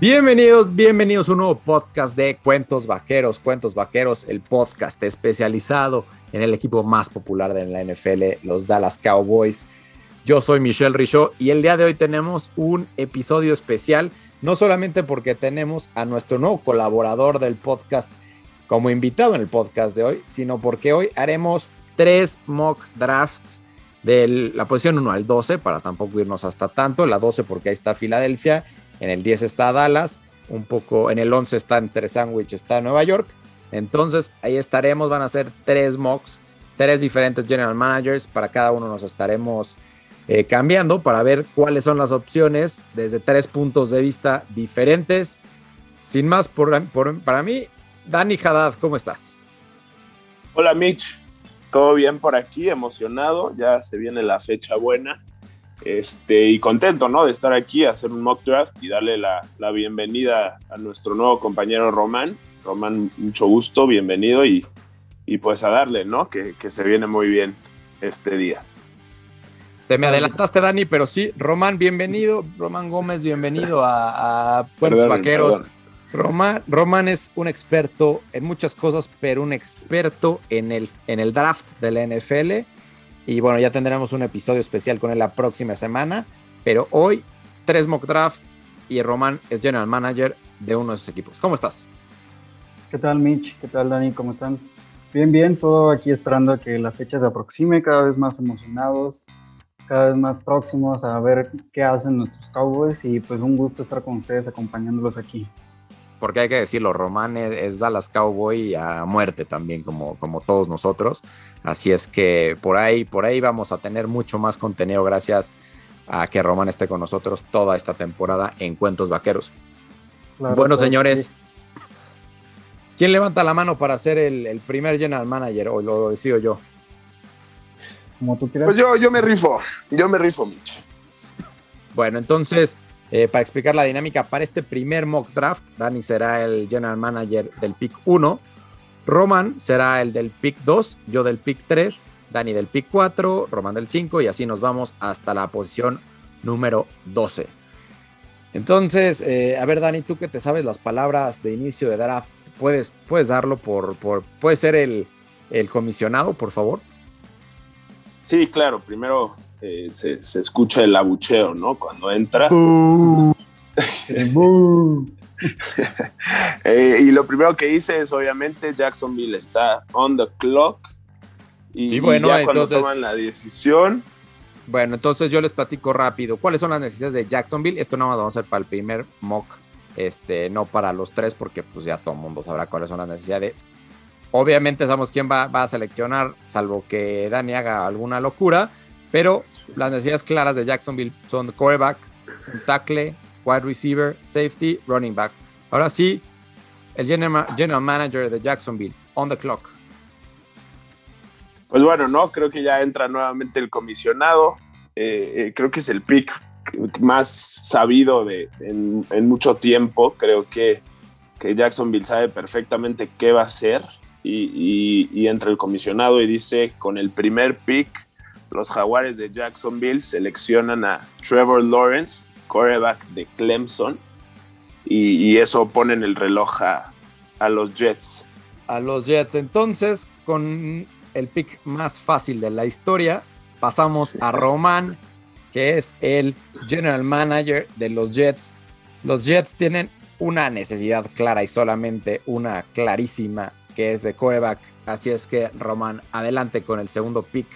Bienvenidos, bienvenidos a un nuevo podcast de Cuentos Vaqueros. Cuentos Vaqueros, el podcast especializado en el equipo más popular de la NFL, los Dallas Cowboys. Yo soy Michelle Richaud y el día de hoy tenemos un episodio especial, no solamente porque tenemos a nuestro nuevo colaborador del podcast como invitado en el podcast de hoy, sino porque hoy haremos tres mock drafts de la posición 1 al 12, para tampoco irnos hasta tanto, la 12 porque ahí está Filadelfia en el 10 está Dallas, un poco en el 11 está entre Sandwich, está Nueva York. Entonces ahí estaremos, van a ser tres mocks, tres diferentes general managers, para cada uno nos estaremos eh, cambiando para ver cuáles son las opciones desde tres puntos de vista diferentes. Sin más, por, para mí, Dani Haddad, ¿cómo estás? Hola Mitch, todo bien por aquí, emocionado, ya se viene la fecha buena. Este, y contento, ¿no? De estar aquí, hacer un mock draft y darle la, bienvenida a nuestro nuevo compañero Román. Román, mucho gusto, bienvenido y, y pues a darle, ¿no? Que, se viene muy bien este día. Te me adelantaste, Dani, pero sí, Román, bienvenido. Román Gómez, bienvenido a, a Vaqueros. Román, Román, es un experto en muchas cosas, pero un experto en el, en el draft de la NFL y bueno, ya tendremos un episodio especial con él la próxima semana. Pero hoy, tres mock drafts y Román es general manager de uno de sus equipos. ¿Cómo estás? ¿Qué tal, Mitch? ¿Qué tal, Dani? ¿Cómo están? Bien, bien, todo aquí esperando a que la fecha se aproxime, cada vez más emocionados, cada vez más próximos a ver qué hacen nuestros Cowboys y pues un gusto estar con ustedes acompañándolos aquí porque hay que decirlo, Román es, Dallas Cowboy a muerte también, como, como todos nosotros. Así es que por ahí, por ahí vamos a tener mucho más contenido gracias a que Román esté con nosotros toda esta temporada en Cuentos Vaqueros. bueno, señores, ¿quién levanta la mano para ser el, primer general manager? O lo, decido yo. Como tú quieras. Pues yo, yo me rifo, yo me rifo, Mitch. Bueno, entonces eh, para explicar la dinámica, para este primer mock draft, Dani será el general manager del pick 1, Roman será el del pick 2, yo del pick 3, Dani del pick 4, Roman del 5 y así nos vamos hasta la posición número 12. Entonces, eh, a ver Dani, tú que te sabes las palabras de inicio de draft, ¿puedes, puedes darlo por, por puede ser el, el comisionado, por favor? Sí, claro, primero eh, se, escucha el abucheo, ¿no? Cuando entra. Eh, y lo primero que dice es, obviamente, Jacksonville está on the clock. Y, bueno, ya cuando toman la decisión. Bueno, entonces yo les platico rápido. ¿Cuáles son las necesidades de Jacksonville? Esto no vamos a hacer para el primer mock, este, no para los tres, porque pues ya todo el mundo sabrá cuáles son las necesidades. Obviamente sabemos quién va, va a seleccionar, salvo que Dani haga alguna locura. Pero las necesidades claras de Jacksonville son quarterback, tackle, wide receiver, safety, running back. Ahora sí, el general, manager de Jacksonville, on the clock. Pues bueno, no, creo que ya entra nuevamente el comisionado. Eh, eh, creo que es el pick más sabido de, en, mucho tiempo. Creo que, que, Jacksonville sabe perfectamente qué va a hacer y, y entra el comisionado y dice, con el primer pick los Jaguares de Jacksonville seleccionan a Trevor Lawrence, quarterback de Clemson, y, eso ponen el reloj a, los Jets. A los Jets. Entonces, con el pick más fácil de la historia, pasamos a Roman, que es el general manager de los Jets. Los Jets tienen una necesidad clara y solamente una clarísima, que es de quarterback. Así es que, Roman, adelante con el segundo pick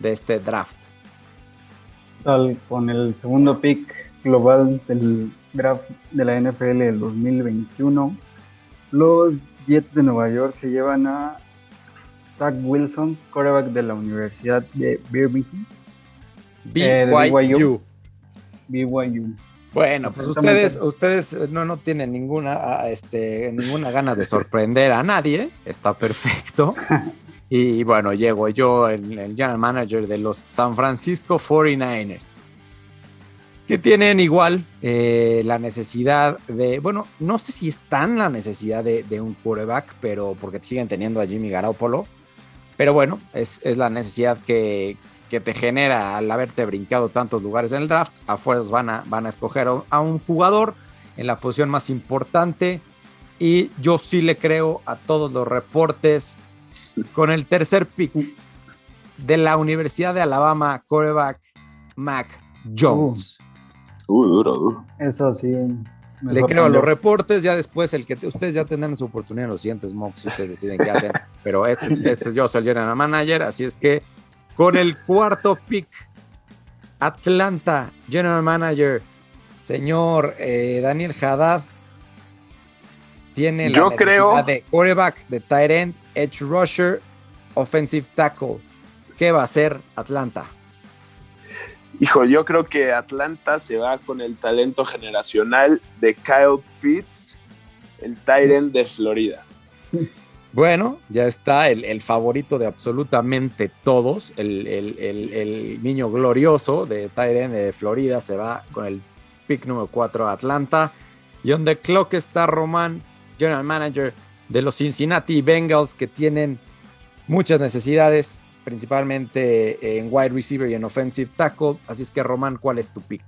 de este draft. con el segundo pick global del draft de la NFL del 2021, los Jets de Nueva York se llevan a Zach Wilson, quarterback de la Universidad de Birmingham. BYU. BYU. Bueno, pues ustedes, ustedes no, no tienen ninguna, este, ninguna gana de sorprender a nadie. Está perfecto. Y bueno, llego yo, el, el general manager de los San Francisco 49ers, que tienen igual eh, la necesidad de, bueno, no sé si es tan la necesidad de, un quarterback, pero porque siguen teniendo a Jimmy Garoppolo, pero bueno, es, la necesidad que, te genera al haberte brincado tantos lugares en el draft, afuera van a, van a escoger a un jugador en la posición más importante. Y yo sí le creo a todos los reportes. Con el tercer pick de la Universidad de Alabama, quarterback Mac Jones. Uh, duro, duro. Eso sí. Le creo a los reportes, ya después el que ustedes ya tendrán su oportunidad en los siguientes mocks si ustedes deciden qué hacen, pero este, este yo soy el general manager, así es que con el cuarto pick, Atlanta general manager, señor eh, Daniel Haddad, tiene la yo creo... de quarterback, de tight end, edge rusher, offensive tackle. ¿Qué va a hacer Atlanta? Hijo, yo creo que Atlanta se va con el talento generacional de Kyle Pitts, el Tyrant de Florida. Bueno, ya está el, favorito de absolutamente todos, el, niño glorioso de Tyrant de Florida se va con el pick número 4 a Atlanta. Y donde clock está Román, general manager de los Cincinnati Bengals, que tienen muchas necesidades principalmente en wide receiver y en offensive tackle. Así es que, Román, ¿cuál es tu pick?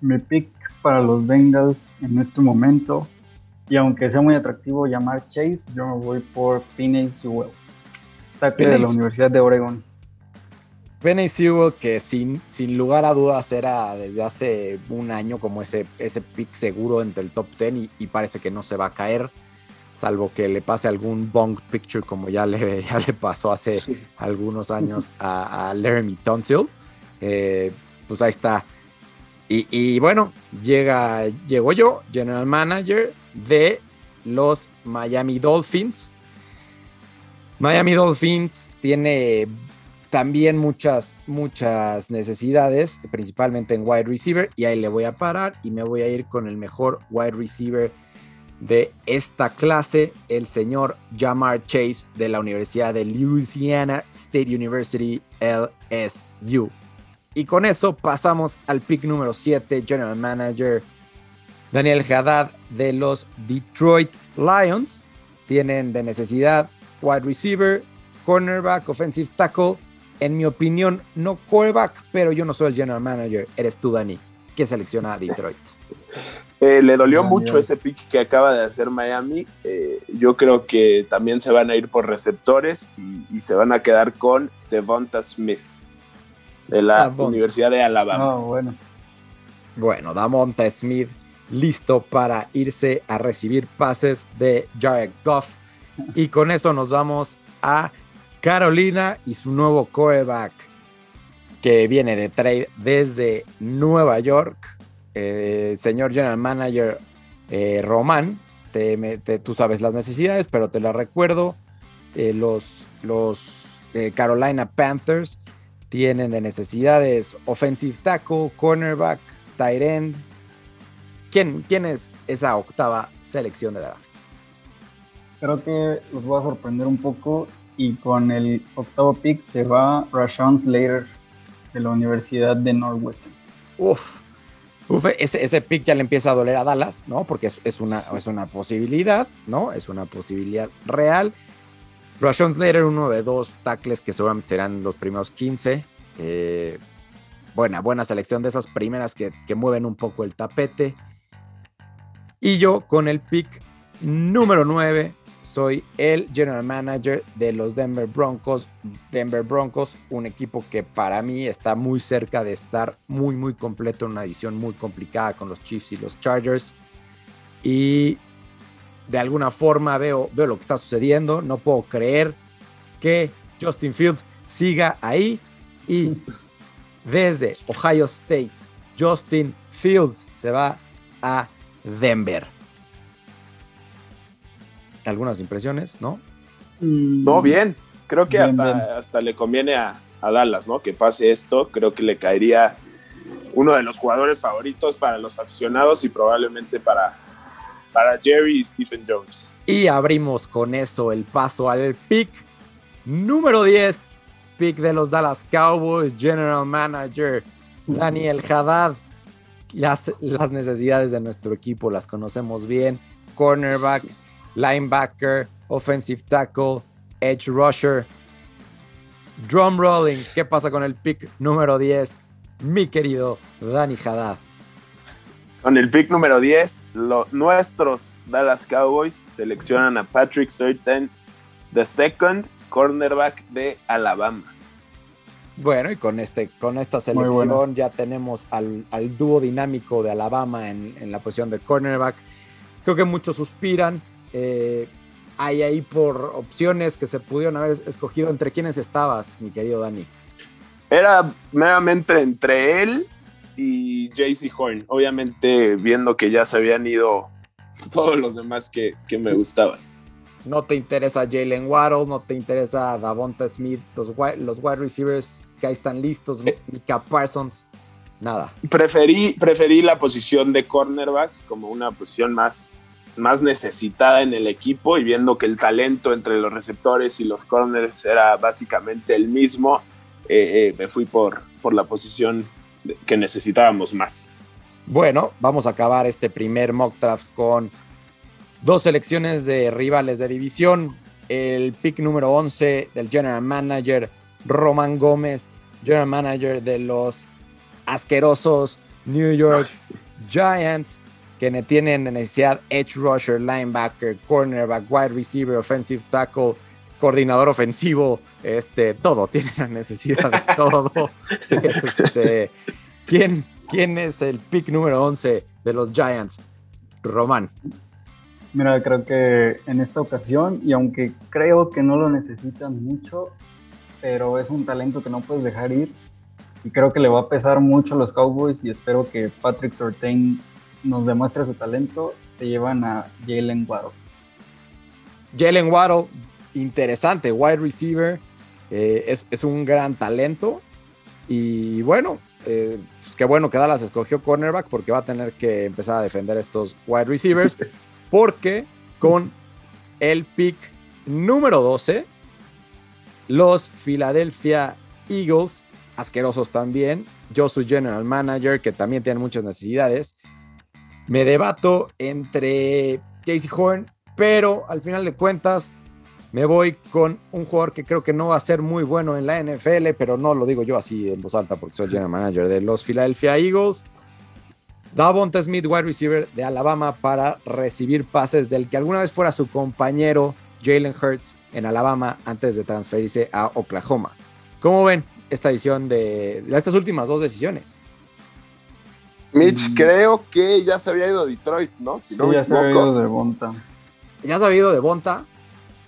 Mi pick para los Bengals en este momento, y aunque sea muy atractivo llamar Chase, yo me voy por Penny Sewell, tackle de la Universidad de Oregon. Penny Sewell, que sin, sin lugar a dudas era desde hace un año como ese, ese pick seguro entre el top 10 y parece que no se va a caer salvo que le pase algún bong picture como ya le, ya le pasó hace algunos años a, a Laramie Tonsil. Eh, pues ahí está. Y, bueno, llega, llegó yo, general manager de los Miami Dolphins. Miami Dolphins tiene también muchas, muchas necesidades, principalmente en wide receiver, y ahí le voy a parar y me voy a ir con el mejor wide receiver de esta clase, el señor Jamar Chase de la Universidad de Louisiana State University, LSU. Y con eso pasamos al pick número 7, General Manager Daniel Haddad de los Detroit Lions. Tienen de necesidad wide receiver, cornerback, offensive tackle. En mi opinión, no quarterback, pero yo no soy el general manager. Eres tú, Dani, que selecciona a Detroit. Eh, le dolió mucho ese pick que acaba de hacer Miami. Eh, yo creo que también se van a ir por receptores y, se van a quedar con Devonta Smith de la ah, Universidad de Alabama. Ah, bueno. Bueno, Devonta Smith listo para irse a recibir pases de Jared Goff. Y con eso nos vamos a Carolina y su nuevo coreback que viene de trade desde Nueva York eh, señor General Manager eh, Román, te, tú sabes las necesidades, pero te las recuerdo. Eh, los los Carolina Panthers tienen de necesidades offensive tackle, cornerback, tight end. ¿Quién, ¿Quién es esa octava selección de draft? Creo que los voy a sorprender un poco y con el octavo pick se va Rashawn Slater de la Universidad de Northwestern. Uf, ese, pick ya le empieza a doler a Dallas, ¿no? Porque es, una, es una posibilidad, ¿no? Es una posibilidad real. Rashon Slater, uno de dos tackles que seguramente serán los primeros 15. Eh, buena, buena selección de esas primeras que, que mueven un poco el tapete. Y yo con el pick número 9 soy el general manager de los Denver Broncos. Denver Broncos, un equipo que para mí está muy cerca de estar muy, muy completo en una edición muy complicada con los Chiefs y los Chargers. Y de alguna forma veo, veo lo que está sucediendo. No puedo creer que Justin Fields siga ahí. Y desde Ohio State, Justin Fields se va a Denver algunas impresiones, ¿no? Mm. No, bien. Creo que hasta, hasta le conviene a, Dallas, ¿no? Que pase esto. Creo que le caería uno de los jugadores favoritos para los aficionados y probablemente para, para Jerry y Stephen Jones. Y abrimos con eso el paso al pick número 10. Pick de los Dallas Cowboys, General Manager Daniel Haddad. Las, las necesidades de nuestro equipo las conocemos bien. Cornerback, linebacker, offensive tackle, edge rusher. Drum rolling, ¿qué pasa con el pick número 10? Mi querido Dani Haddad. Con el pick número 10, nuestros Dallas Cowboys seleccionan a Patrick Surtain, the second cornerback de Alabama. Bueno, y con, este, con esta selección ya tenemos al, dúo dinámico de Alabama en, la posición de cornerback. Creo que muchos suspiran. Eh, hay ahí por opciones que se pudieron haber escogido. ¿Entre quiénes estabas, mi querido Dani? Era meramente entre él y JC Horn. Obviamente, viendo que ya se habían ido todos los demás que, que me gustaban. No te interesa Jalen Waddle, no te interesa Davonta Smith, los wide, los wide receivers que ahí están listos, eh. Mika Parsons, nada. Preferí, preferí la posición de cornerback como una posición más, más necesitada en el equipo y viendo que el talento entre los receptores y los corners era básicamente el mismo, eh, eh, me fui por, por la posición que necesitábamos más. Bueno, vamos a acabar este primer mock draft con dos selecciones de rivales de división. El pick número 11 del general manager Roman Gómez, general manager de los asquerosos New York Giants, que tienen necesidad edge rusher, linebacker, cornerback, wide receiver, offensive tackle, coordinador ofensivo, este, todo, tienen la necesidad de todo. Este, ¿quién, ¿Quién es el pick número 11 de los Giants? Román. Mira, creo que en esta ocasión, y aunque creo que no lo necesitan mucho, pero es un talento que no puedes dejar ir. Y creo que le va a pesar mucho a los Cowboys y espero que Patrick Sortain nos demuestre su talento. Se llevan a Jalen Waddle. Jalen Waddle, interesante, wide receiver, eh, es, un gran talento. Y bueno, eh, pues qué bueno que Dallas escogió cornerback porque va a tener que empezar a defender estos wide receivers. Porque con el pick número 12, los Philadelphia Eagles, asquerosos también. Yo soy general manager, que también tiene muchas necesidades. Me debato entre Casey Horn, pero al final de cuentas me voy con un jugador que creo que no va a ser muy bueno en la NFL, pero no lo digo yo así en voz alta porque soy general manager de los Philadelphia Eagles. Davonta Smith, wide receiver de Alabama, para recibir pases del que alguna vez fuera su compañero Jalen Hurts en Alabama antes de transferirse a Oklahoma. ¿Cómo ven esta edición de, estas últimas dos decisiones? Mitch, mm. creo que ya se había ido a Detroit, ¿no? sí, ya se había ido de Bonta. ¿Ya se había ido de Bonta?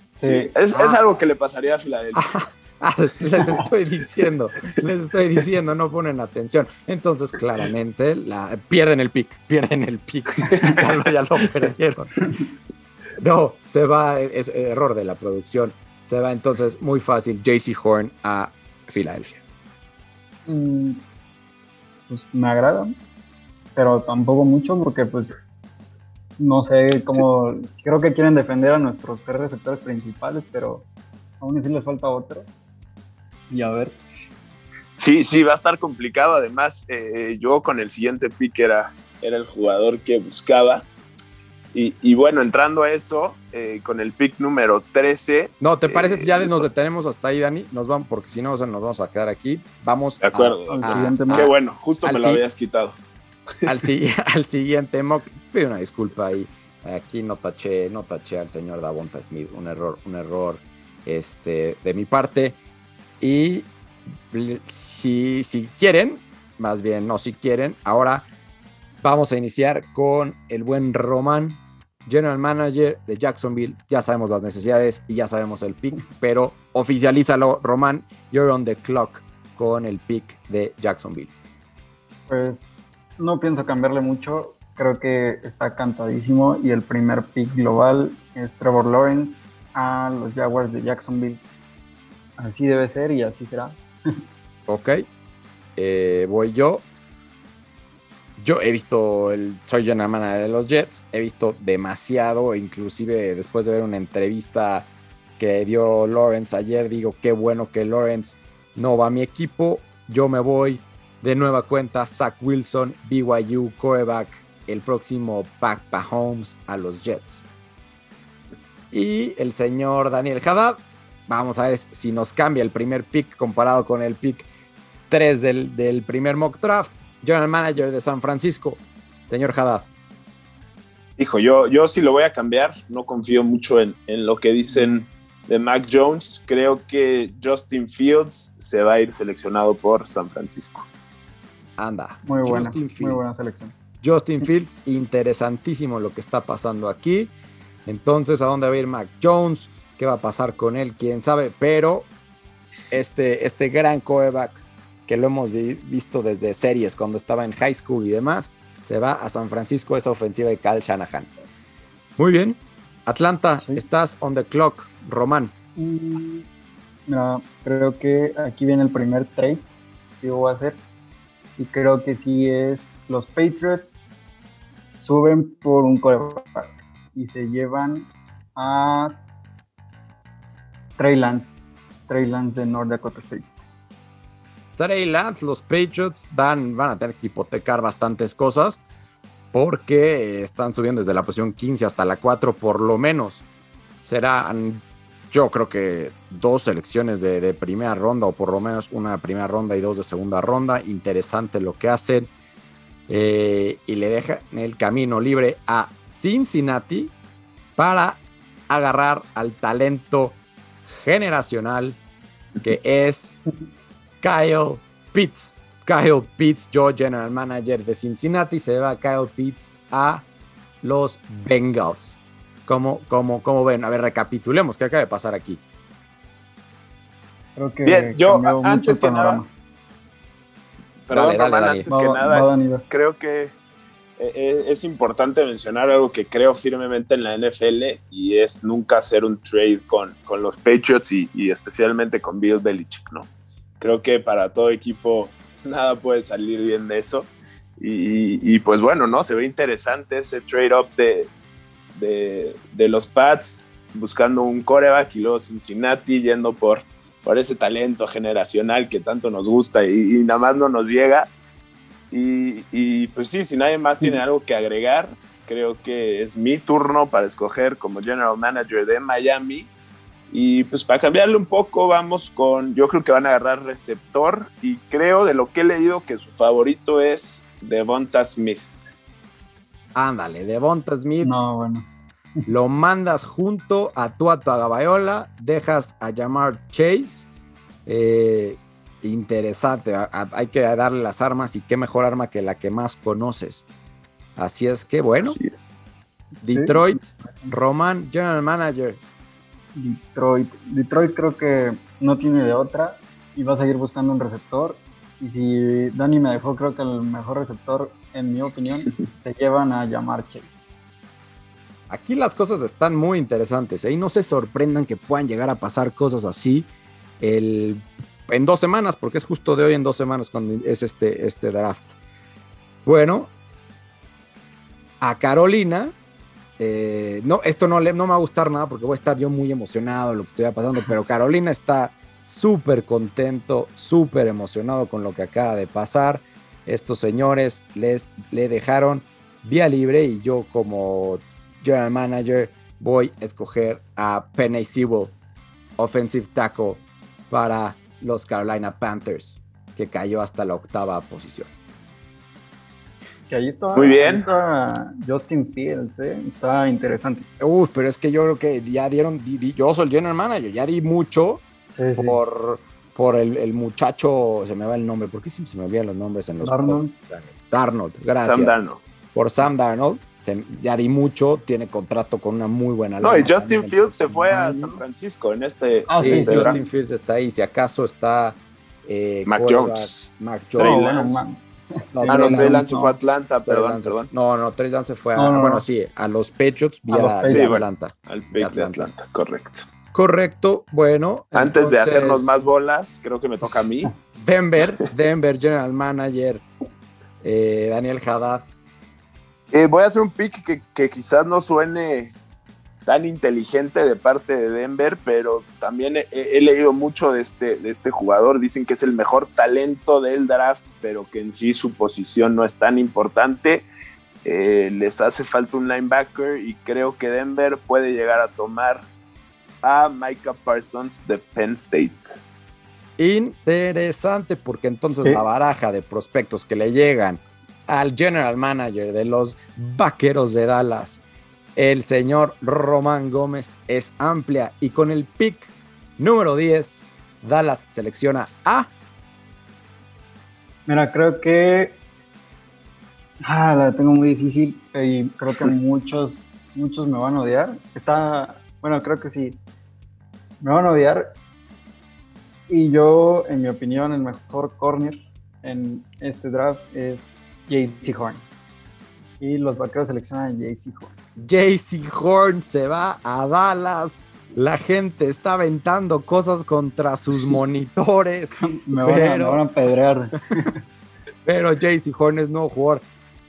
Sí, Es, ah. algo que le pasaría a Filadelfia. Ah, les estoy diciendo, les estoy diciendo, no ponen atención. Entonces, claramente, la, pierden el pick, pierden el pick. ya, lo, perdieron. No, se va, es error de la producción. Se va entonces muy fácil JC Horn a Filadelfia. Mm, pues me agrada, pero tampoco mucho porque pues no sé cómo, creo que quieren defender a nuestros tres receptores principales, pero aún así les falta otro. Y a ver. Sí, sí, va a estar complicado. Además, eh, yo con el siguiente pick era, era el jugador que buscaba. Y, bueno, entrando a eso, eh, con el pick número 13. No, ¿te parece si ya eh, nos detenemos hasta ahí, Dani? Nos vamos, porque si no, nos vamos a quedar aquí. Vamos. De acuerdo. al siguiente Qué bueno, justo me lo habías quitado. Al, al siguiente mock, pido una disculpa ahí. Aquí no taché, no taché al señor Davonta Smith. Un error, un error este, de mi parte. Y si, si quieren, más bien no si quieren, ahora vamos a iniciar con el buen Román, General Manager de Jacksonville. Ya sabemos las necesidades y ya sabemos el pick, pero oficialízalo, Román. You're on the clock con el pick de Jacksonville. Pues no pienso cambiarle mucho. Creo que está cantadísimo y el primer pick global es Trevor Lawrence a los Jaguars de Jacksonville Así debe ser y así será. ok. Eh, voy yo. Yo he visto el Soy General de los Jets. He visto demasiado, inclusive después de ver una entrevista que dio Lawrence ayer, digo, qué bueno que Lawrence no va a mi equipo. Yo me voy de nueva cuenta. Zach Wilson, BYU, coreback, el próximo Pack Holmes a los Jets. Y el señor Daniel Haddad Vamos a ver si nos cambia el primer pick comparado con el pick 3 del, primer mock draft. General Manager de San Francisco. Señor Haddad. Hijo, yo, yo sí lo voy a cambiar. No confío mucho en, en lo que dicen de Mac Jones. Creo que Justin Fields se va a ir seleccionado por San Francisco. Anda. Muy buena, muy buena selección. Justin Fields, interesantísimo lo que está pasando aquí. Entonces, ¿a dónde va a ir Mac Jones? ¿Qué va a pasar con él? ¿Quién sabe? Pero este, este gran coreback que lo hemos visto desde series cuando estaba en high school y demás, se va a San Francisco, esa ofensiva de Kyle Shanahan. Muy bien. Atlanta, estás on the clock. Román. Mm, no, creo que aquí viene el primer trade que voy a hacer. Y creo que sí es los Patriots suben por un coreback y se llevan a Trey Lance, Trey Lance de North Dakota State. Trey los Patriots van, van a tener que hipotecar bastantes cosas porque están subiendo desde la posición 15 hasta la 4 por lo menos. Serán, yo creo que dos selecciones de, primera ronda o por lo menos una primera ronda y dos de segunda ronda. Interesante lo que hacen. Eh, y le dejan el camino libre a Cincinnati para agarrar al talento generacional que es Kyle Pitts. Kyle Pitts, yo general manager de Cincinnati, se va Kyle Pitts a los Bengals. ¿Cómo, cómo, ven? A ver, recapitulemos qué acaba de pasar aquí. Creo que Bien, yo antes que nada, perdón, antes que nada, creo que eh, eh, es importante mencionar algo que creo firmemente en la NFL y es nunca hacer un trade con, con los Patriots y, y especialmente con Bill Belichick, ¿no? creo que para todo equipo nada puede salir bien de eso. Y, pues bueno, ¿no? Se ve interesante ese trade-up de, de, los Pats buscando un coreback y luego Cincinnati yendo por, por ese talento generacional que tanto nos gusta y, nada más no nos llega. Y, y, pues sí, si nadie más tiene algo que agregar, creo que es mi turno para escoger como general manager de Miami y pues para cambiarle un poco, vamos con, yo creo que van a agarrar receptor y creo de lo que he leído que su favorito es Devonta Smith. Ándale, Devonta Smith. No, bueno. Lo mandas junto a tu Gabayola, dejas a llamar Chase. Eh, interesante, hay que darle las armas y qué mejor arma que la que más conoces. Así es que bueno. Detroit, Roman, General Manager, Detroit. Detroit creo que no tiene de otra y va a seguir buscando un receptor. Y si Dani me dejó, creo que el mejor receptor, en mi opinión, se llevan a llamar Chase. Aquí las cosas están muy interesantes. ¿eh? Y no se sorprendan que puedan llegar a pasar cosas así el, en dos semanas, porque es justo de hoy en dos semanas cuando es este, este draft. Bueno, a Carolina eh, no, esto no, no me va a gustar nada porque voy a estar yo muy emocionado de lo que estoy pasando, pero Carolina está súper contento, súper emocionado con lo que acaba de pasar. Estos señores les le dejaron vía libre y yo como general manager voy a escoger a Penny Sewell, offensive tackle para los Carolina Panthers, que cayó hasta la octava posición. Que ahí está, Muy bien. Justin Fields, ¿eh? está interesante. Uf, pero es que yo creo que ya dieron, yo soy el general manager, ya di mucho por, por el, muchacho, se me va el nombre, ¿por qué siempre se me olvidan los nombres en los Darnold. Darnold, gracias. Sam Darnold. Por Sam Darnold, ya di mucho, tiene contrato con una muy buena No, y Justin Fields se fue a San Francisco en este. Ah, sí, este Justin Fields está ahí, si acaso está. Eh, Mac Jones. Mac Jones. No, ah, no, Trey Lance fue a Atlanta, perdón, perdón. No, no, Trey Lance fue a, bueno, sí, a los Patriots vía, los Atlanta. al Patriots de Atlanta, correcto. Correcto, bueno. Antes de hacernos más bolas, creo que me toca a mí. Denver, Denver General Manager, eh, Daniel Haddad. Eh, voy a hacer un pick que, que quizás no suene tan inteligente de parte de Denver, pero también he, leído mucho de este, de este jugador. Dicen que es el mejor talento del draft, pero que en sí su posición no es tan importante. Eh, les hace falta un linebacker y creo que Denver puede llegar a tomar a Micah Parsons de Penn State. Interesante, porque entonces la baraja de prospectos que le llegan al general manager de los Vaqueros de Dallas, el señor Román Gómez, es amplia y con el pick número 10, Dallas selecciona a... Mira, creo que... Ah, la tengo muy difícil y creo que muchos, muchos me van a odiar. Está, bueno, creo que sí. Me van a odiar. Y yo, en mi opinión, el mejor corner en este draft es JC Horn. Y los vaqueros seleccionan a JC Horn. JC Horn se va a Dallas. La gente está aventando cosas contra sus monitores. me, van a, me, van a, pedrear. pero JC Horn es nuevo jugador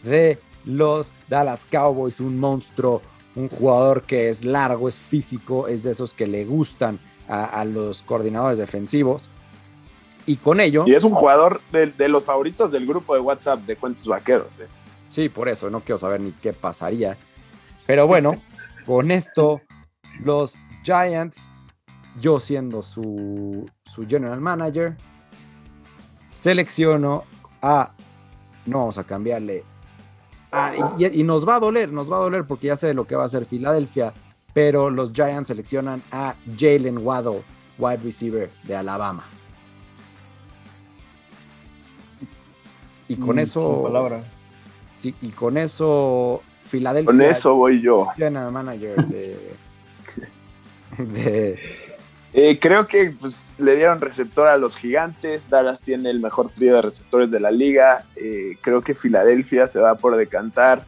de los Dallas Cowboys, un monstruo, un jugador que es largo, es físico, es de esos que le gustan a, a los coordinadores defensivos. Y con ello. Y es un jugador de, de, los favoritos del grupo de WhatsApp de Cuentos Vaqueros. ¿eh? Sí, por eso no quiero saber ni qué pasaría. Pero bueno, con esto, los Giants, yo siendo su, su general manager, selecciono a. No vamos a cambiarle. A, y, y, nos va a doler, nos va a doler porque ya sé lo que va a hacer Filadelfia. Pero los Giants seleccionan a Jalen Waddle, wide receiver de Alabama. Y con mm, eso. palabras. Sí, y con eso, Filadelfia. Con eso voy yo. General manager de. de eh, creo que pues, le dieron receptor a los gigantes. Dallas tiene el mejor trío de receptores de la liga. Eh, creo que Filadelfia se va por decantar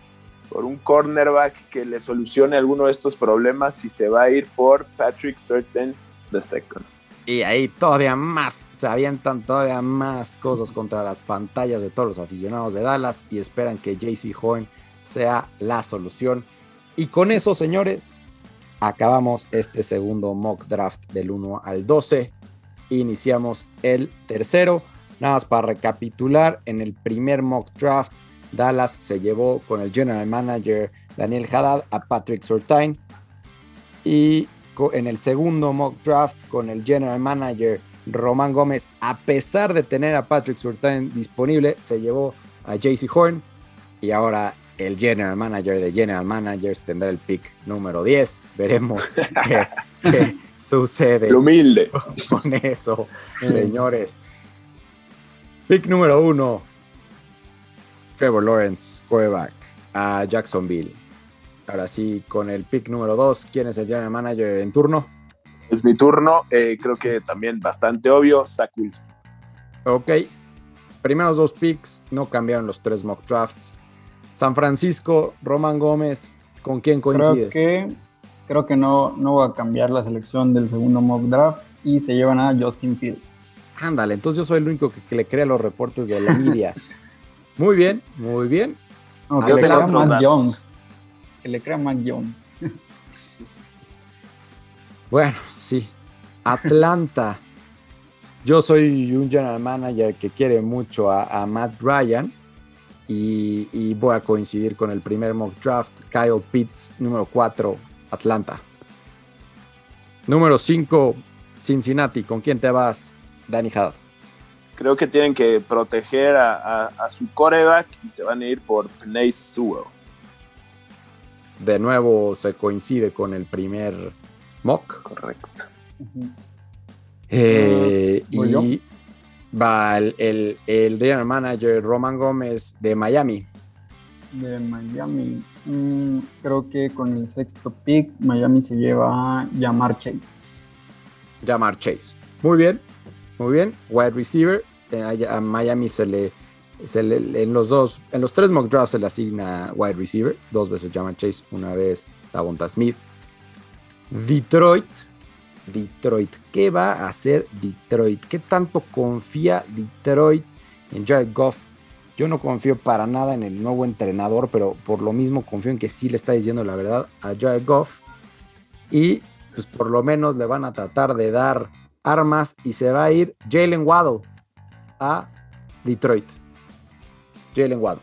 por un cornerback que le solucione alguno de estos problemas y se va a ir por Patrick Certain second. Y ahí todavía más, se avientan todavía más cosas contra las pantallas de todos los aficionados de Dallas y esperan que JC Horn sea la solución. Y con eso, señores, acabamos este segundo mock draft del 1 al 12. Iniciamos el tercero. Nada más para recapitular, en el primer mock draft, Dallas se llevó con el general manager Daniel Haddad a Patrick Surtain. Y en el segundo mock draft con el general manager Román Gómez, a pesar de tener a Patrick Surtain disponible, se llevó a JC Horn y ahora el general manager de general managers tendrá el pick número 10. Veremos qué, qué, sucede. El humilde. Con eso, señores. Pick número 1. Trevor Lawrence, quarterback, a Jacksonville. Ahora sí, con el pick número 2, ¿quién es el general manager en turno? Es mi turno, eh, creo que también bastante obvio, Zach Wilson. Ok, primeros dos picks, no cambiaron los tres mock drafts. San Francisco, Roman Gómez, ¿con quién coincides? Creo que, creo que no, no va a cambiar la selección del segundo mock draft y se llevan a Justin Fields. Ándale, entonces yo soy el único que, que le crea los reportes de la media. muy bien, muy bien. No, que le crea Matt Jones. Que le crea Matt Jones. Bueno, sí. Atlanta. Yo soy un general manager que quiere mucho a, a Matt Ryan y, y, voy a coincidir con el primer mock draft. Kyle Pitts, número 4, Atlanta. Número 5, Cincinnati. ¿Con quién te vas, Danny Haddad? Creo que tienen que proteger a, a, a su coreback y se van a ir por Penay Sewell. De nuevo se coincide con el primer mock. Correcto. Uh -huh. Eh, uh, y va el, el, el, general manager Roman Gómez de Miami. De Miami. Mm, creo que con el sexto pick, Miami se lleva a Jamar Chase. Jamar Chase. Muy bien, muy bien. Wide receiver. Eh, a Miami se le, se le, en los dos, en los tres mock drafts se le asigna wide receiver. Dos veces Jamar Chase, una vez Davonta Smith. Detroit. Detroit. ¿Qué va a hacer Detroit? ¿Qué tanto confía Detroit en Jared Goff? Yo no confío para nada en el nuevo entrenador, pero por lo mismo confío en que sí le está diciendo la verdad a Jared Goff. Y pues por lo menos le van a tratar de dar armas y se va a ir Jalen Waddle a Detroit. Jalen Waddle.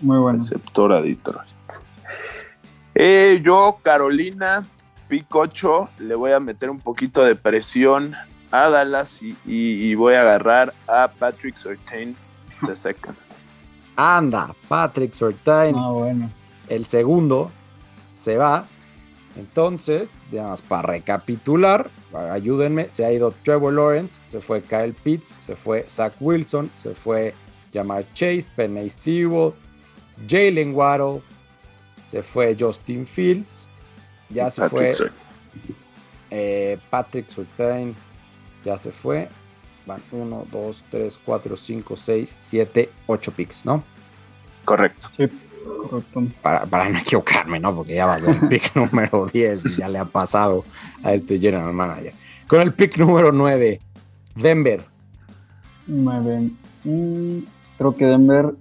Muy bueno. Receptor a Detroit. Eh, yo, Carolina, 8, le voy a meter un poquito de presión a Dallas y, y, y voy a agarrar a Patrick Surtain the second. anda, Patrick Surtain. Ah, bueno. El segundo se va. Entonces, más para recapitular, ayúdenme, se ha ido Trevor Lawrence, se fue Kyle Pitts, se fue Zach Wilson, se fue Jamar Chase, Penny Sewell, Jalen Waddle, se fue Justin Fields, ya se fue eh, Patrick Surtain, ya se fue. Van 1, 2, 3, 4, 5, 6, 7, 8 picks, ¿no? Correcto. Sí, correcto. Para, para, no equivocarme, ¿no? Porque ya va a ser el pick número 10 y ya le ha pasado a este general manager. Con el pick número 9, Denver. 9. Mm, creo que Denver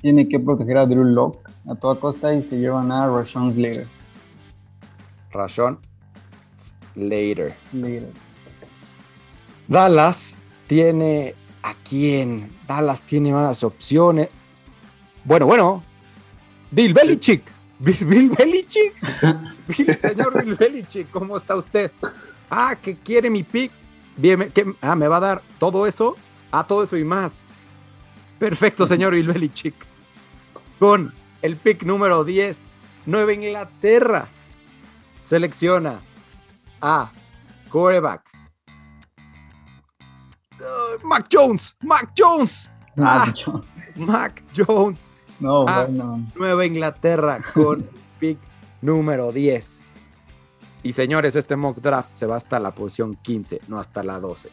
tiene que proteger a Drew Locke a toda costa y se llevan a Rashawn Slater. Rashawn Slater. Dallas tiene a quién? Dallas tiene malas opciones. Bueno, bueno. Bill Belichick. Bill, Belichick. señor Bill Belichick, ¿cómo está usted? Ah, que quiere mi pick. Bien, ah, me va a dar todo eso. Ah, todo eso y más. Perfecto, señor Bill Belichick. Con el pick número 10, Nueva Inglaterra selecciona a quarterback Mac Jones, Mac Jones. Mac, ah, Jones. Mac Jones. No, bueno. Nueva Inglaterra con pick número 10. Y señores, este mock draft se va hasta la posición 15, no hasta la 12.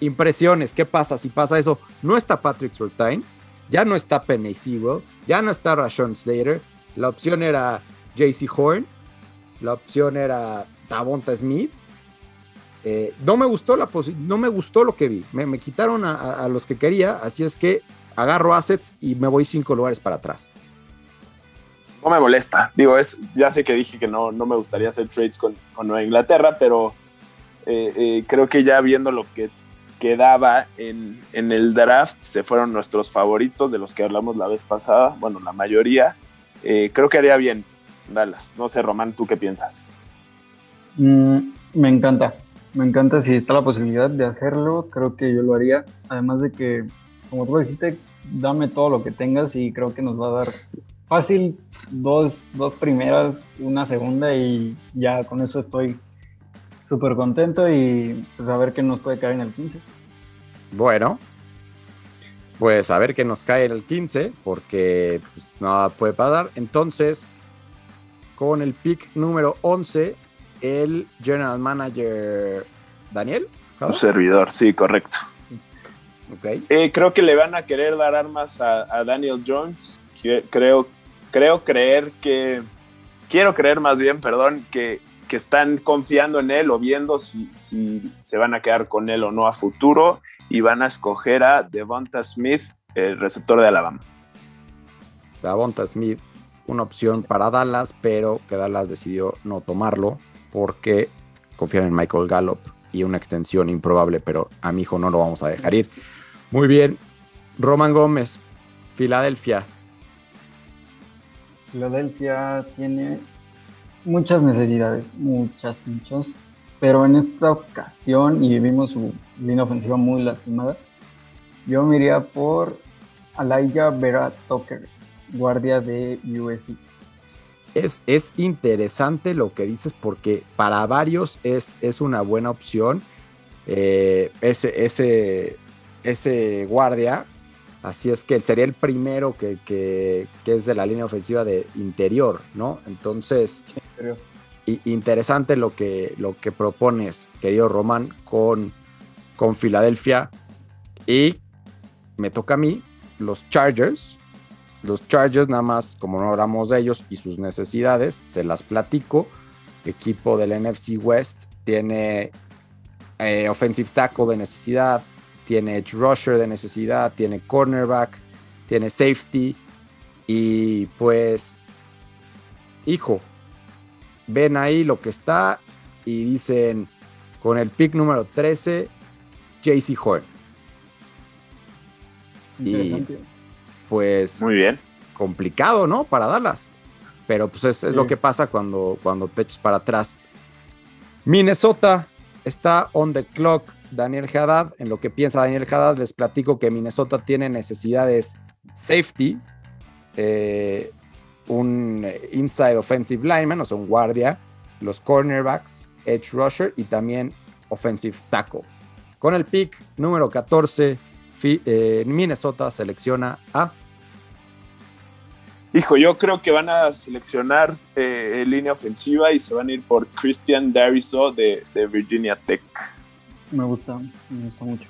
Impresiones, ¿qué pasa si pasa eso? No está Patrick Surtain, ya no está Penny Sewell, ya no está Rashawn Slater. La opción era JC Horn, la opción era Davonta Smith, eh, no me gustó la no me gustó lo que vi. Me, quitaron a, los que quería, así es que agarro assets y me voy cinco lugares para atrás. No me molesta. Digo, es, ya sé que dije que no, no me gustaría hacer trades con, Nueva Inglaterra, pero eh, eh, creo que ya viendo lo que quedaba en, en, el draft, se fueron nuestros favoritos de los que hablamos la vez pasada, bueno, la mayoría. creo que haría bien Dallas. No sé, Román, ¿tú qué piensas? Mm, me encanta. Me encanta si está la posibilidad de hacerlo, creo que yo lo haría. Además de que, como tú dijiste, dame todo lo que tengas y creo que nos va a dar fácil dos, dos primeras, una segunda y ya con eso estoy súper contento y pues a ver qué nos puede caer en el 15. Bueno, pues a ver qué nos cae en el 15 porque pues, nada puede pasar. Entonces, con el pick número 11 el general manager Daniel. Un servidor, sí, correcto. Okay. Eh, creo que le van a querer dar armas a, Daniel Jones. Creo, creo creer que, quiero creer más bien, perdón, que, que están confiando en él o viendo si, si, se van a quedar con él o no a futuro y van a escoger a Devonta Smith, el receptor de Alabama. Devonta Smith, una opción para Dallas, pero que Dallas decidió no tomarlo porque confían en Michael Gallup y una extensión improbable, pero a mi hijo no lo vamos a dejar ir. Muy bien, Roman Gómez, Filadelfia. Filadelfia tiene muchas necesidades, muchas, muchas, pero en esta ocasión, y vimos su línea ofensiva muy lastimada, yo me iría por Alaya Vera Tucker, guardia de USC es, interesante lo que dices porque para varios es, es una buena opción eh, ese, ese, ese guardia. Así es que sería el primero que, que, es de la línea ofensiva de interior, ¿no? Entonces, interesante lo que, lo que propones, querido Román, con, con Filadelfia. Y me toca a mí, los Chargers, los Chargers, nada más, como no hablamos de ellos y sus necesidades, se las platico. equipo del NFC West tiene eh, offensive tackle de necesidad, tiene edge rusher de necesidad, tiene cornerback, tiene safety. Y pues, hijo, ven ahí lo que está y dicen con el pick número 13, JC Horn. Y pues... Muy bien. Complicado, ¿no? Para Dallas. Pero pues es, lo que pasa cuando, cuando te echas para atrás. Minnesota está on the clock. Daniel Haddad, en lo que piensa Daniel Haddad, les platico que Minnesota tiene necesidades safety, eh, un inside offensive lineman, o sea, un guardia, los cornerbacks, edge rusher y también offensive tackle. Con el pick número 14, eh, Minnesota selecciona a Hijo, yo creo que van a seleccionar eh, línea ofensiva y se van a ir por Christian Dariso de, Virginia Tech. Me gusta, me gusta mucho.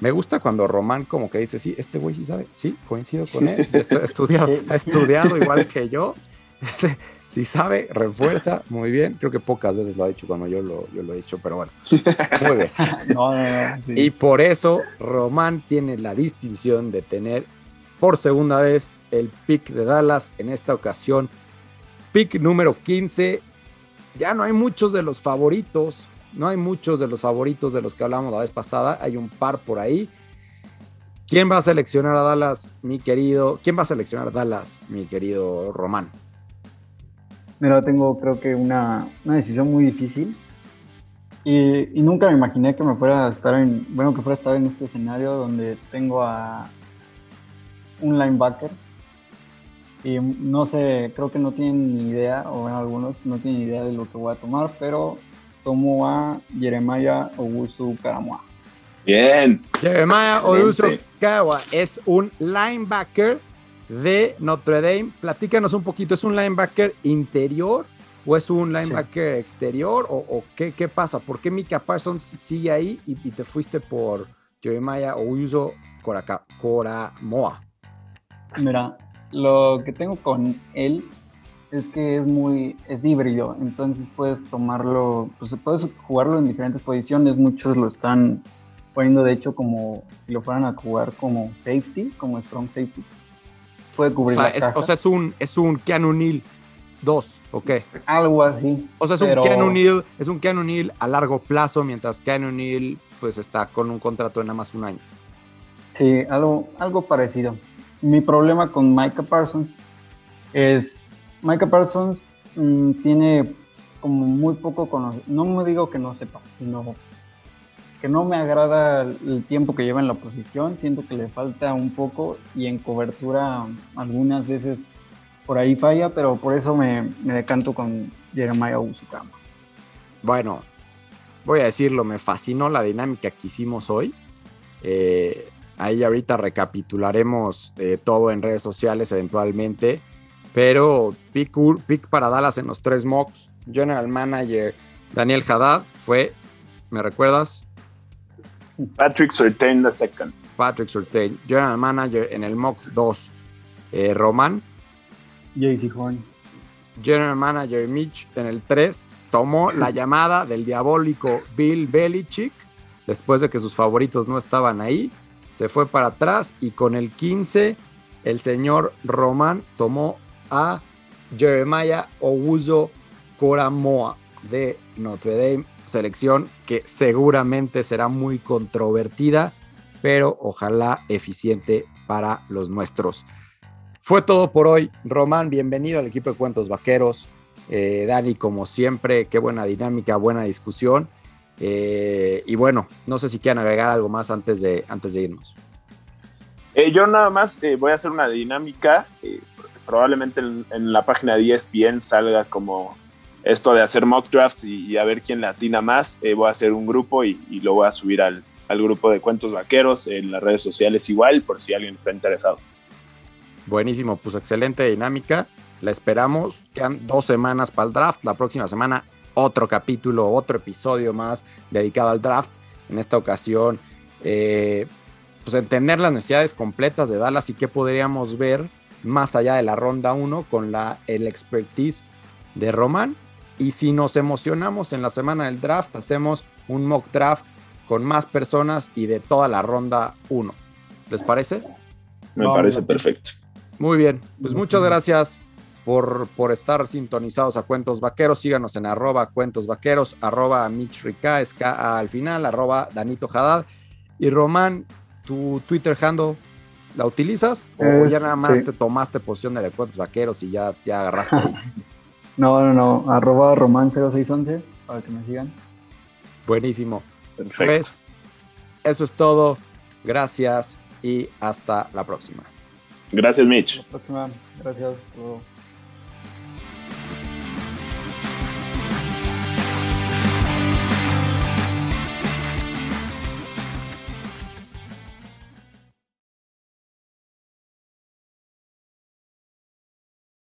Me gusta cuando Román como que dice, sí, este güey sí sabe, sí, coincido con él, ha estudiado, ha estudiado igual que yo, si sabe, refuerza, muy bien, creo que pocas veces lo ha dicho cuando yo lo, yo lo he dicho, pero bueno, muy bien. Y por eso Román tiene la distinción de tener por segunda vez el pick de Dallas en esta ocasión. Pick número 15. Ya no hay muchos de los favoritos. No hay muchos de los favoritos de los que hablamos la vez pasada. Hay un par por ahí. ¿Quién va a seleccionar a Dallas, mi querido? ¿Quién va a seleccionar a Dallas, mi querido Román? Mira, tengo creo que una, decisión muy difícil. Y, y, nunca me imaginé que me fuera a estar en, bueno, que fuera a estar en este escenario donde tengo a un linebacker y no sé, creo que no tienen ni idea, o bueno, algunos no tienen idea de lo que voy a tomar, pero tomo a Jeremiah Owusu Karamoa. Bien. Jeremiah Owusu Karamoa es un linebacker de Notre Dame. Platícanos un poquito, ¿es un linebacker interior o es un linebacker exterior? ¿O, qué, qué, pasa? ¿Por qué Mika Parsons sigue ahí y, te fuiste por Jeremiah Owusu Karamoa? Mira, lo que tengo con él es que es muy, es híbrido, entonces puedes tomarlo, pues puedes jugarlo en diferentes posiciones, muchos lo están poniendo de hecho como si lo fueran a jugar como safety, como strong safety. Puede cubrir o sea, la es, o sea, es un, es un Keanu Neal 2, ¿ok? Algo así. O sea, es un Keanu Neal, es un Keanu Neal a largo plazo, mientras Keanu Neal pues está con un contrato de nada más un año. Sí, algo, algo parecido mi problema con Micah Parsons es, Micah Parsons mm, tiene como muy poco conocimiento, no me digo que no sepa, sino que no me agrada el tiempo que lleva en la posición, siento que le falta un poco y en cobertura algunas veces por ahí falla, pero por eso me, decanto con Jeremiah Usukama. Bueno, voy a decirlo, me fascinó la dinámica que hicimos hoy. Eh, Ahí ahorita recapitularemos eh, todo en redes sociales eventualmente. Pero pick, pick para Dallas en los tres mocks. General Manager Daniel Haddad fue, ¿me recuerdas? Patrick Surtain the second. Patrick Surtain. General Manager en el mock 2. Eh, Roman. JC Horn. General Manager Mitch en el 3. Tomó la llamada del diabólico Bill Belichick después de que sus favoritos no estaban ahí se fue para atrás y con el 15 el señor Román tomó a Jeremiah Owuzo Coramoa de Notre Dame, selección que seguramente será muy controvertida, pero ojalá eficiente para los nuestros. Fue todo por hoy. Román, bienvenido al equipo de Cuentos Vaqueros. Eh, Dani, como siempre, qué buena dinámica, buena discusión. Eh, y bueno, no sé si quieren agregar algo más antes de, antes de irnos. Eh, yo nada más eh, voy a hacer una dinámica. probablemente en, la página de ESPN salga como esto de hacer mock drafts y, a ver quién le atina más. voy a hacer un grupo y, lo voy a subir al, al, grupo de cuentos vaqueros en las redes sociales igual, por si alguien está interesado. Buenísimo, pues excelente dinámica. La esperamos. Quedan dos semanas para el draft. La próxima semana otro capítulo, otro episodio más dedicado al draft. En esta ocasión, eh, pues entender las necesidades completas de Dallas y qué podríamos ver más allá de la ronda 1 con la, el expertise de Román. Y si nos emocionamos en la semana del draft, hacemos un mock draft con más personas y de toda la ronda 1. ¿Les parece? Me parece perfecto. Muy bien, pues muchas gracias por, por estar sintonizados a Cuentos Vaqueros. Síganos en arroba Cuentos Vaqueros, arroba Mitch Rica, es al final, arroba Danito Haddad. Y Román, tu Twitter handle, ¿la utilizas? ¿O ya nada más te tomaste posición de Cuentos Vaqueros y ya, ya agarraste ahí? no, no, no, arroba Román0611 para que me sigan. Buenísimo. Perfecto. Pues eso es todo. Gracias y hasta la próxima. Gracias, Mitch. Hasta la próxima. Gracias.